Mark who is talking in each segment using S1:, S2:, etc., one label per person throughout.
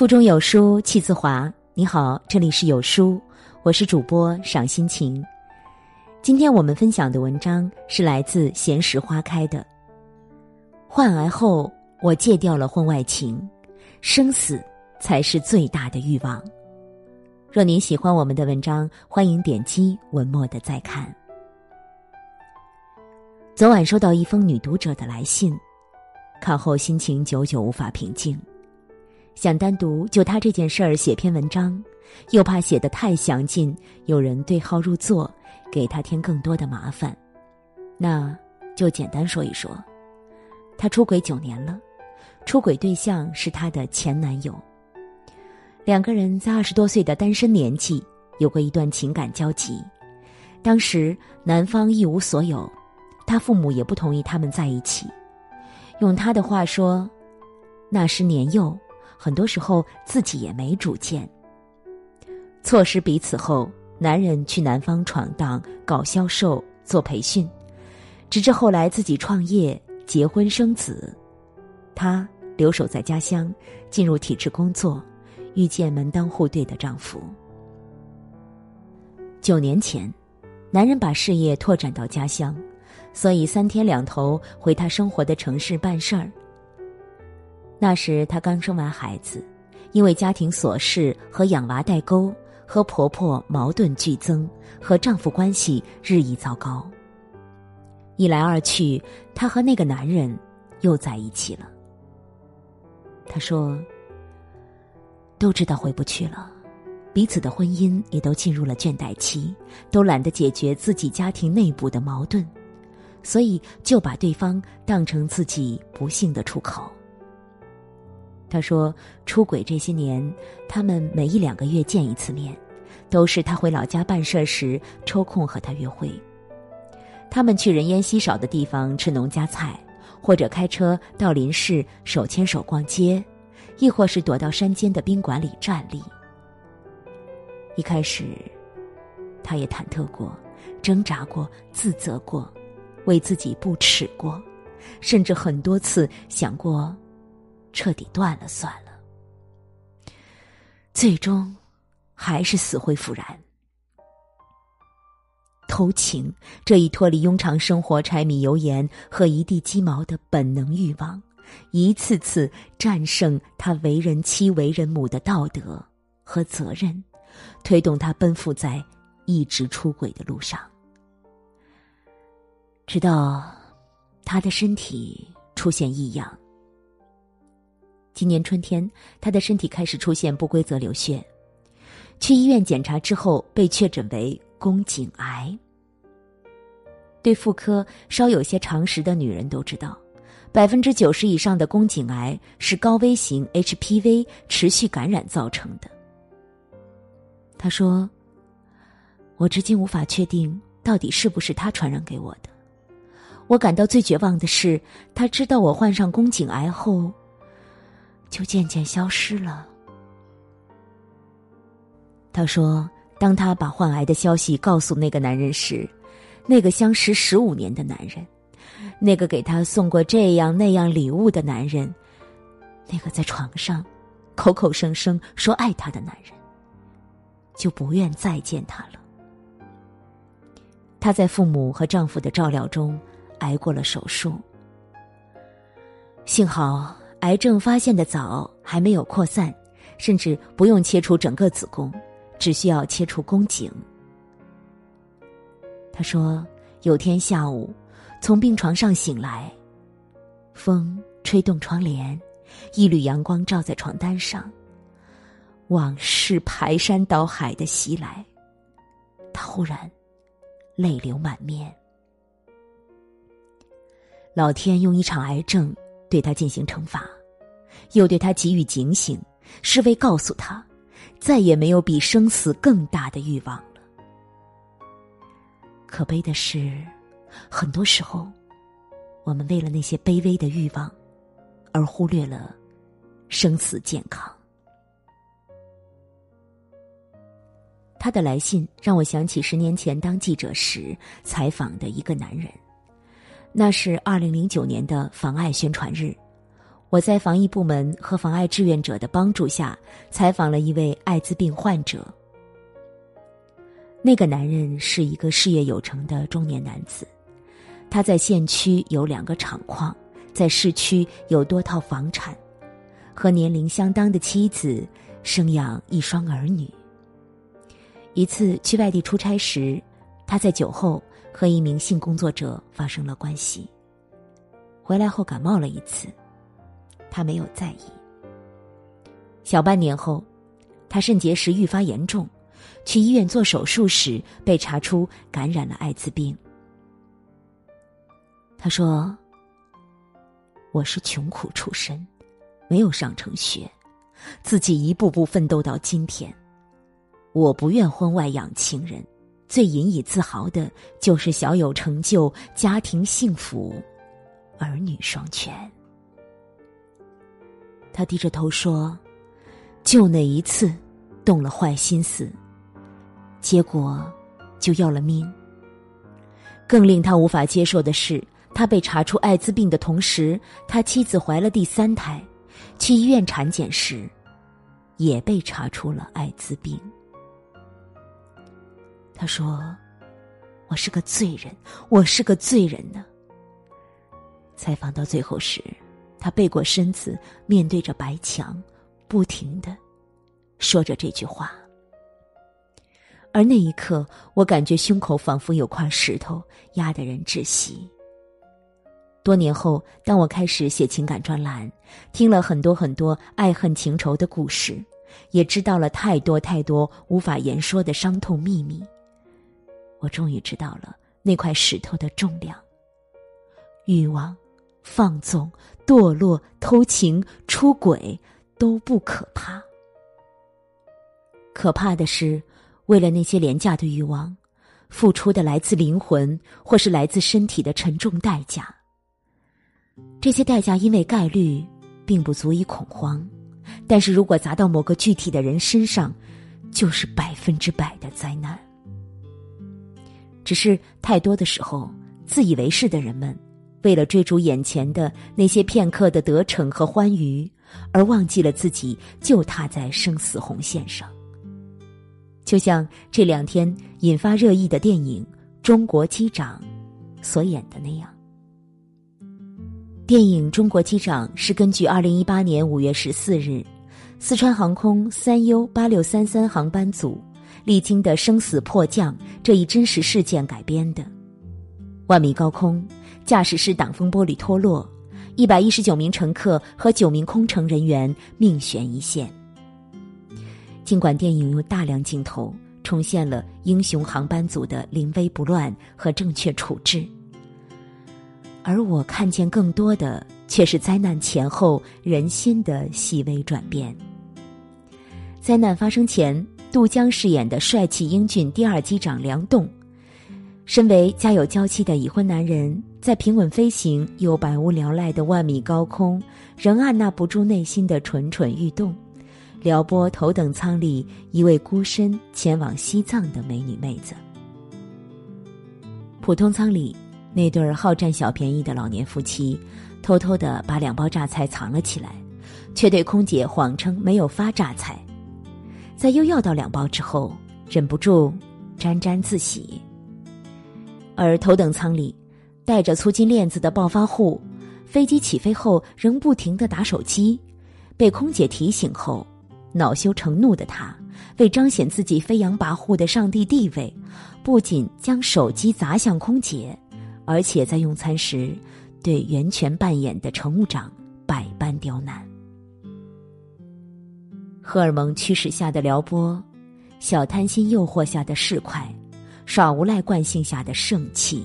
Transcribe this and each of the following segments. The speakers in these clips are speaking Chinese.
S1: 腹中有书气自华。你好，这里是有书，我是主播赏心情。今天我们分享的文章是来自闲时花开的。患癌后，我戒掉了婚外情，生死才是最大的欲望。若您喜欢我们的文章，欢迎点击文末的再看。昨晚收到一封女读者的来信，看后心情久久无法平静，想单独就他这件事儿写篇文章，又怕写得太详尽，有人对号入座，给他添更多的麻烦，那就简单说一说。他出轨九年了，出轨对象是他的前男友。两个人在二十多岁的单身年纪有过一段情感交集，当时男方一无所有。他父母也不同意他们在一起，用他的话说，那时年幼，很多时候自己也没主见。错失彼此后，男人去南方闯荡，搞销售，做培训，直至后来自己创业、结婚生子，他留守在家乡，进入体制工作，遇见门当户对的丈夫。九年前，男人把事业拓展到家乡。所以三天两头回他生活的城市办事儿。那时她刚生完孩子，因为家庭琐事和养娃代沟，和婆婆矛盾剧增，和丈夫关系日益糟糕。一来二去，她和那个男人又在一起了。她说：“都知道回不去了，彼此的婚姻也都进入了倦怠期，都懒得解决自己家庭内部的矛盾。”所以就把对方当成自己不幸的出口。他说，出轨这些年，他们每一两个月见一次面，都是他回老家办事时抽空和他约会。他们去人烟稀少的地方吃农家菜，或者开车到林市手牵手逛街，亦或是躲到山间的宾馆里站立。一开始，他也忐忑过，挣扎过，自责过。为自己不耻过，甚至很多次想过彻底断了算了。最终，还是死灰复燃。偷情这一脱离庸常生活柴米油盐和一地鸡毛的本能欲望，一次次战胜他为人妻、为人母的道德和责任，推动他奔赴在一直出轨的路上。直到他的身体出现异样。今年春天，他的身体开始出现不规则流血，去医院检查之后被确诊为宫颈癌。对妇科稍有些常识的女人都知道，百分之九十以上的宫颈癌是高危型 HPV 持续感染造成的。他说：“我至今无法确定到底是不是他传染给我的。”我感到最绝望的是，他知道我患上宫颈癌后，就渐渐消失了。他说，当他把患癌的消息告诉那个男人时，那个相识十五年的男人，那个给他送过这样那样礼物的男人，那个在床上口口声声说爱他的男人，就不愿再见他了。她在父母和丈夫的照料中。挨过了手术，幸好癌症发现的早，还没有扩散，甚至不用切除整个子宫，只需要切除宫颈。他说，有天下午，从病床上醒来，风吹动窗帘，一缕阳光照在床单上，往事排山倒海的袭来，他忽然泪流满面。老天用一场癌症对他进行惩罚，又对他给予警醒，是为告诉他，再也没有比生死更大的欲望了。可悲的是，很多时候，我们为了那些卑微的欲望，而忽略了生死健康。他的来信让我想起十年前当记者时采访的一个男人。那是二零零九年的防癌宣传日，我在防疫部门和防艾志愿者的帮助下，采访了一位艾滋病患者。那个男人是一个事业有成的中年男子，他在县区有两个厂矿，在市区有多套房产，和年龄相当的妻子生养一双儿女。一次去外地出差时，他在酒后和一名性工作者发生了关系。回来后感冒了一次。他没有在意。小半年后，他肾结石愈发严重，去医院做手术时被查出感染了艾滋病。他说：“我是穷苦出身，没有上成学，自己一步步奋斗到今天。我不愿婚外养情人，最引以自豪的就是小有成就，家庭幸福，儿女双全。”他低着头说：“就那一次，动了坏心思，结果就要了命。更令他无法接受的是，他被查出艾滋病的同时，他妻子怀了第三胎，去医院产检时，也被查出了艾滋病。他说：‘我是个罪人，我是个罪人呢。’采访到最后时。”他背过身子，面对着白墙，不停的说着这句话。而那一刻，我感觉胸口仿佛有块石头压得人窒息。多年后，当我开始写情感专栏，听了很多很多爱恨情仇的故事，也知道了太多太多无法言说的伤痛秘密，我终于知道了那块石头的重量——欲望。放纵、堕落、偷情、出轨都不可怕，可怕的是，为了那些廉价的欲望，付出的来自灵魂或是来自身体的沉重代价。这些代价因为概率并不足以恐慌，但是如果砸到某个具体的人身上，就是百分之百的灾难。只是太多的时候，自以为是的人们。为了追逐眼前的那些片刻的得逞和欢愉，而忘记了自己就踏在生死红线上。就像这两天引发热议的电影《中国机长》所演的那样。电影《中国机长》是根据二零一八年五月十四日四川航空三 U 八六三三航班组历经的生死迫降这一真实事件改编的。万米高空。驾驶室挡风玻璃脱落，一百一十九名乘客和九名空乘人员命悬一线。尽管电影用大量镜头重现了英雄航班组的临危不乱和正确处置，而我看见更多的却是灾难前后人心的细微转变。灾难发生前，杜江饰演的帅气英俊第二机长梁栋，身为家有娇妻的已婚男人。在平稳飞行又百无聊赖的万米高空，仍按捺不住内心的蠢蠢欲动，撩拨头等舱里一位孤身前往西藏的美女妹子。普通舱里，那对好占小便宜的老年夫妻，偷偷的把两包榨菜藏了起来，却对空姐谎称没有发榨菜，在又要到两包之后，忍不住沾沾自喜。而头等舱里。带着粗金链子的暴发户，飞机起飞后仍不停的打手机，被空姐提醒后，恼羞成怒的他，为彰显自己飞扬跋扈的上帝地位，不仅将手机砸向空姐，而且在用餐时，对袁泉扮演的乘务长百般刁难。荷尔蒙驱使下的撩拨，小贪心诱惑下的市侩，耍无赖惯性下的盛气。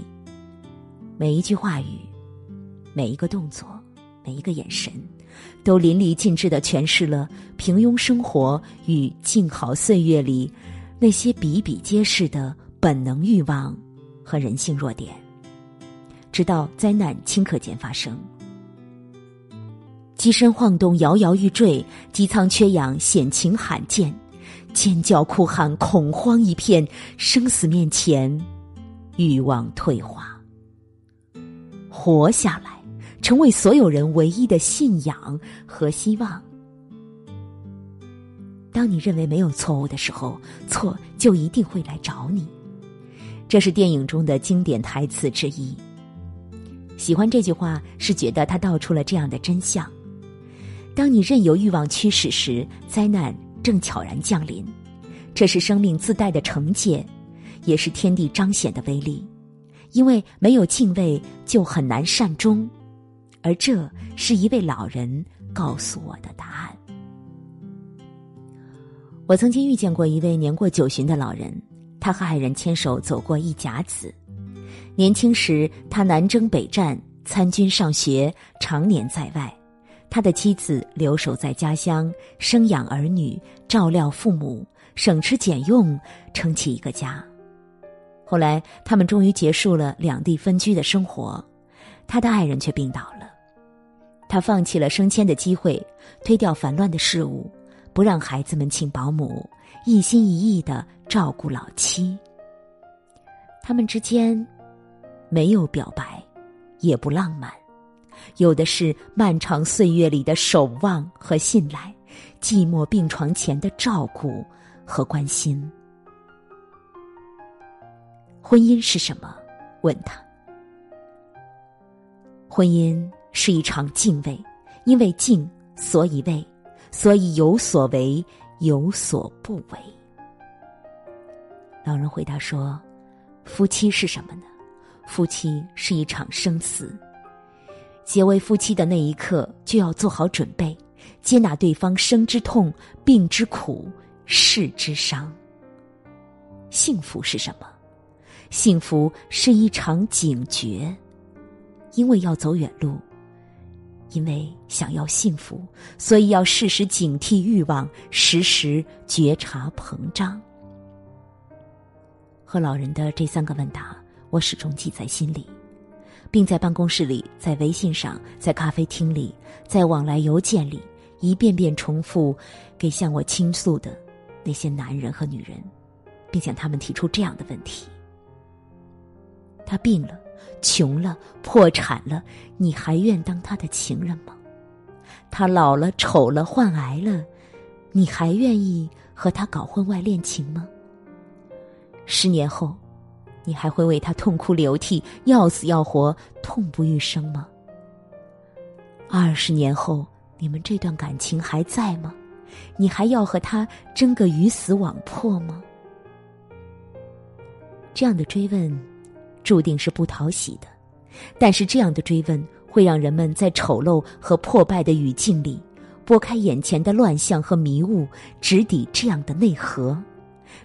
S1: 每一句话语，每一个动作，每一个眼神，都淋漓尽致的诠释了平庸生活与静好岁月里那些比比皆是的本能欲望和人性弱点。直到灾难顷刻间发生，机身晃动，摇摇欲坠，机舱缺氧，险情罕见，尖叫哭喊，恐慌一片，生死面前，欲望退化。活下来，成为所有人唯一的信仰和希望。当你认为没有错误的时候，错就一定会来找你。这是电影中的经典台词之一。喜欢这句话，是觉得它道出了这样的真相：当你任由欲望驱使时，灾难正悄然降临。这是生命自带的惩戒，也是天地彰显的威力。因为没有敬畏，就很难善终。而这是一位老人告诉我的答案。我曾经遇见过一位年过九旬的老人，他和爱人牵手走过一甲子。年轻时，他南征北战，参军上学，常年在外。他的妻子留守在家乡，生养儿女，照料父母，省吃俭用，撑起一个家。后来，他们终于结束了两地分居的生活，他的爱人却病倒了。他放弃了升迁的机会，推掉烦乱的事物，不让孩子们请保姆，一心一意的照顾老妻。他们之间。没有表白，也不浪漫，有的是漫长岁月里的守望和信赖，寂寞病床前的照顾和关心。婚姻是什么？问他。婚姻是一场敬畏，因为敬，所以畏，所以有所为，有所不为。老人回答说：“夫妻是什么呢？”夫妻是一场生死，结为夫妻的那一刻就要做好准备，接纳对方生之痛、病之苦、世之伤。幸福是什么？幸福是一场警觉，因为要走远路，因为想要幸福，所以要时时警惕欲望，时时觉察膨胀。和老人的这三个问答。我始终记在心里，并在办公室里、在微信上、在咖啡厅里、在往来邮件里一遍遍重复，给向我倾诉的那些男人和女人，并向他们提出这样的问题：他病了，穷了，破产了，你还愿当他的情人吗？他老了、丑了、患癌了，你还愿意和他搞婚外恋情吗？十年后。你还会为他痛哭流涕、要死要活、痛不欲生吗？二十年后，你们这段感情还在吗？你还要和他争个鱼死网破吗？这样的追问，注定是不讨喜的。但是，这样的追问会让人们在丑陋和破败的语境里，拨开眼前的乱象和迷雾，直抵这样的内核，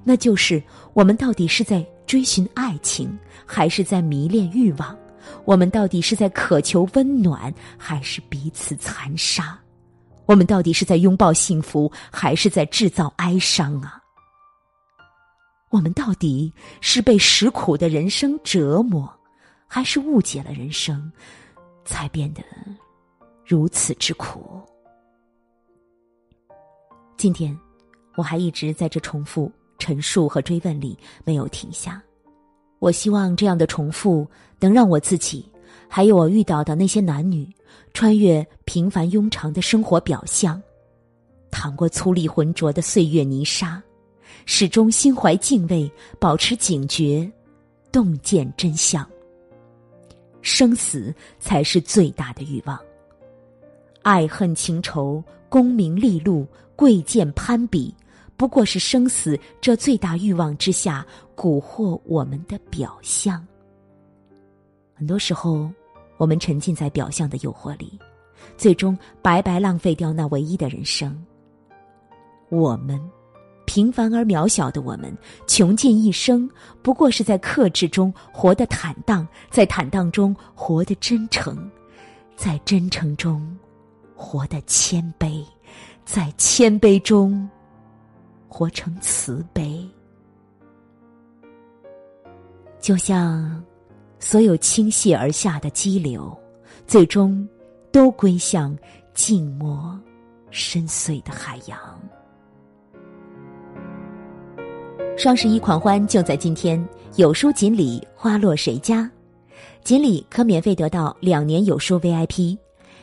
S1: 那就是我们到底是在。追寻爱情，还是在迷恋欲望？我们到底是在渴求温暖，还是彼此残杀？我们到底是在拥抱幸福，还是在制造哀伤啊？我们到底是被食苦的人生折磨，还是误解了人生，才变得如此之苦？今天，我还一直在这重复。陈述和追问里没有停下，我希望这样的重复能让我自己，还有我遇到的那些男女，穿越平凡庸常的生活表象，淌过粗粝浑浊的岁月泥沙，始终心怀敬畏，保持警觉，洞见真相。生死才是最大的欲望，爱恨情仇、功名利禄、贵贱攀比。不过是生死这最大欲望之下蛊惑我们的表象。很多时候，我们沉浸在表象的诱惑里，最终白白浪费掉那唯一的人生。我们，平凡而渺小的我们，穷尽一生，不过是在克制中活得坦荡，在坦荡中活得真诚，在真诚中活得谦卑，在谦卑中。活成慈悲，就像所有倾泻而下的激流，最终都归向静默深邃的海洋。双十一狂欢就在今天，有书锦鲤花落谁家？锦鲤可免费得到两年有书 VIP，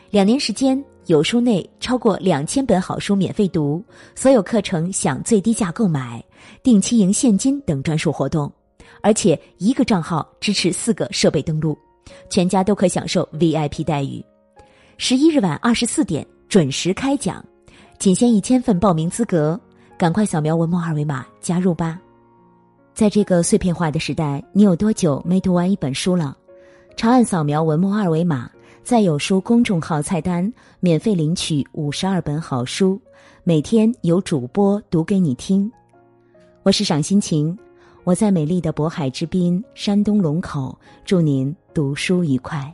S1: 两年时间有书内超过两千本好书免费读，所有课程享最低价购买，定期赢现金等专属活动，而且一个账号支持四个设备登录，全家都可享受 VIP 待遇。十一日晚二十四点准时开讲，仅限一千份报名资格，赶快扫描文末二维码加入吧。在这个碎片化的时代，你有多久没读完一本书了？长按扫描文末二维码，在有书公众号菜单免费领取五十二本好书，每天有主播读给你听。我是赏心情，我在美丽的渤海之滨山东龙口，祝您读书愉快。